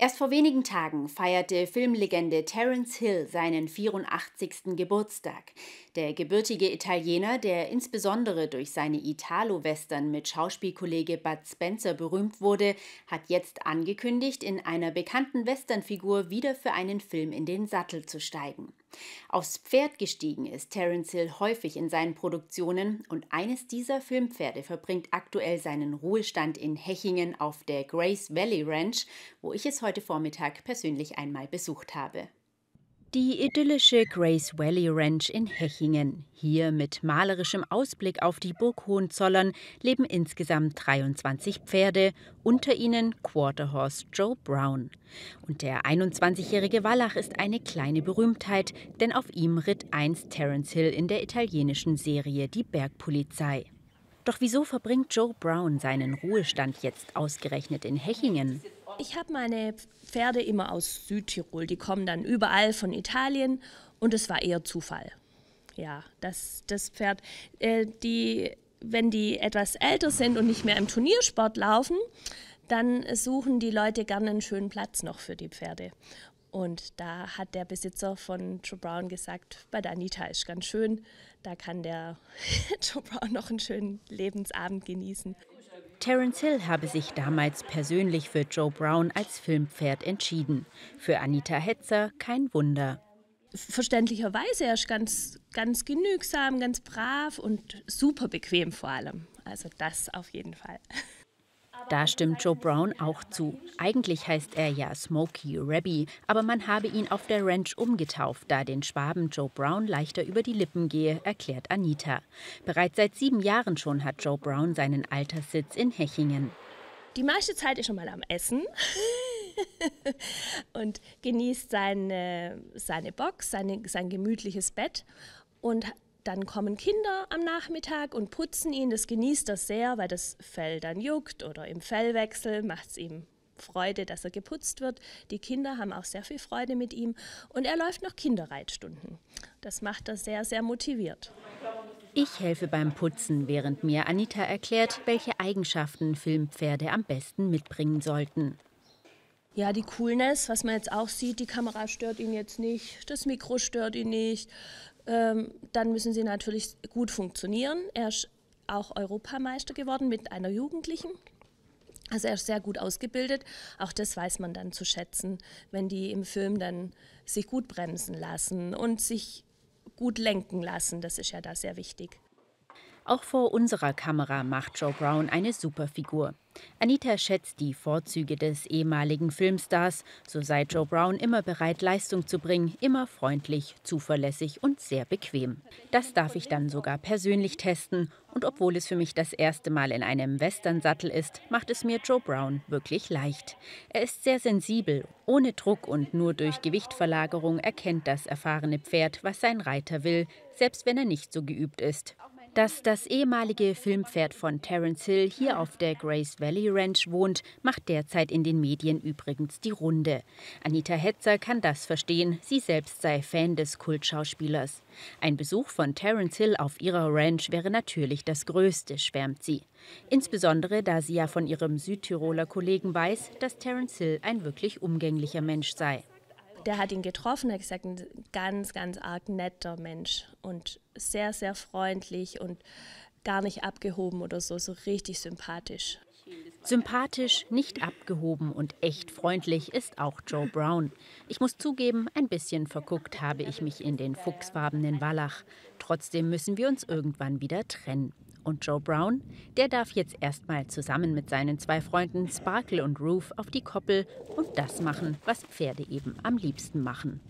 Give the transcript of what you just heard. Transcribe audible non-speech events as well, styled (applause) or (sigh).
Erst vor wenigen Tagen feierte Filmlegende Terence Hill seinen 84. Geburtstag. Der gebürtige Italiener, der insbesondere durch seine Italo-Western mit Schauspielkollege Bud Spencer berühmt wurde, hat jetzt angekündigt, in einer bekannten Westernfigur wieder für einen Film in den Sattel zu steigen. Aufs Pferd gestiegen ist Terence Hill häufig in seinen Produktionen und eines dieser Filmpferde verbringt aktuell seinen Ruhestand in Hechingen auf der Grace Valley Ranch, wo ich es heute Vormittag persönlich einmal besucht habe. Die idyllische Grace Valley Ranch in Hechingen. Hier mit malerischem Ausblick auf die Burg Hohenzollern leben insgesamt 23 Pferde, unter ihnen Quarterhorse Joe Brown. Und der 21-jährige Wallach ist eine kleine Berühmtheit, denn auf ihm ritt einst Terence Hill in der italienischen Serie Die Bergpolizei. Doch wieso verbringt Joe Brown seinen Ruhestand jetzt ausgerechnet in Hechingen? Ich habe meine Pferde immer aus Südtirol. Die kommen dann überall von Italien und es war eher Zufall. Ja, das, das Pferd, äh, die, wenn die etwas älter sind und nicht mehr im Turniersport laufen, dann suchen die Leute gerne einen schönen Platz noch für die Pferde. Und da hat der Besitzer von Joe Brown gesagt, bei der Anita ist ganz schön, da kann der (laughs) Joe Brown noch einen schönen Lebensabend genießen. Terence Hill habe sich damals persönlich für Joe Brown als Filmpferd entschieden. Für Anita Hetzer kein Wunder. Verständlicherweise, er ist ganz, ganz genügsam, ganz brav und super bequem vor allem. Also das auf jeden Fall. Da stimmt Joe Brown auch zu. Eigentlich heißt er ja Smokey Rabby, aber man habe ihn auf der Ranch umgetauft, da den Schwaben Joe Brown leichter über die Lippen gehe, erklärt Anita. Bereits seit sieben Jahren schon hat Joe Brown seinen Alterssitz in Hechingen. Die meiste Zeit ist schon mal am Essen (laughs) und genießt seine, seine Box, seine, sein gemütliches Bett und dann kommen Kinder am Nachmittag und putzen ihn. Das genießt er sehr, weil das Fell dann juckt oder im Fellwechsel macht es ihm Freude, dass er geputzt wird. Die Kinder haben auch sehr viel Freude mit ihm und er läuft noch Kinderreitstunden. Das macht er sehr, sehr motiviert. Ich helfe beim Putzen, während mir Anita erklärt, welche Eigenschaften Filmpferde am besten mitbringen sollten. Ja, die Coolness, was man jetzt auch sieht, die Kamera stört ihn jetzt nicht, das Mikro stört ihn nicht, ähm, dann müssen sie natürlich gut funktionieren. Er ist auch Europameister geworden mit einer Jugendlichen. Also er ist sehr gut ausgebildet. Auch das weiß man dann zu schätzen, wenn die im Film dann sich gut bremsen lassen und sich gut lenken lassen. Das ist ja da sehr wichtig. Auch vor unserer Kamera macht Joe Brown eine super Figur. Anita schätzt die Vorzüge des ehemaligen Filmstars. So sei Joe Brown immer bereit, Leistung zu bringen, immer freundlich, zuverlässig und sehr bequem. Das darf ich dann sogar persönlich testen. Und obwohl es für mich das erste Mal in einem Western-Sattel ist, macht es mir Joe Brown wirklich leicht. Er ist sehr sensibel. Ohne Druck und nur durch Gewichtverlagerung erkennt das erfahrene Pferd, was sein Reiter will, selbst wenn er nicht so geübt ist. Dass das ehemalige Filmpferd von Terence Hill hier auf der Grace Valley Ranch wohnt, macht derzeit in den Medien übrigens die Runde. Anita Hetzer kann das verstehen, sie selbst sei Fan des Kultschauspielers. Ein Besuch von Terence Hill auf ihrer Ranch wäre natürlich das Größte, schwärmt sie. Insbesondere da sie ja von ihrem Südtiroler Kollegen weiß, dass Terence Hill ein wirklich umgänglicher Mensch sei der hat ihn getroffen, hat gesagt, ein ganz, ganz arg netter Mensch und sehr, sehr freundlich und gar nicht abgehoben oder so, so richtig sympathisch. Sympathisch, nicht abgehoben und echt freundlich ist auch Joe Brown. Ich muss zugeben, ein bisschen verguckt habe ich mich in den fuchsfarbenen Wallach. Trotzdem müssen wir uns irgendwann wieder trennen. Und Joe Brown, der darf jetzt erstmal zusammen mit seinen zwei Freunden Sparkle und Roof auf die Koppel und das machen, was Pferde eben am liebsten machen.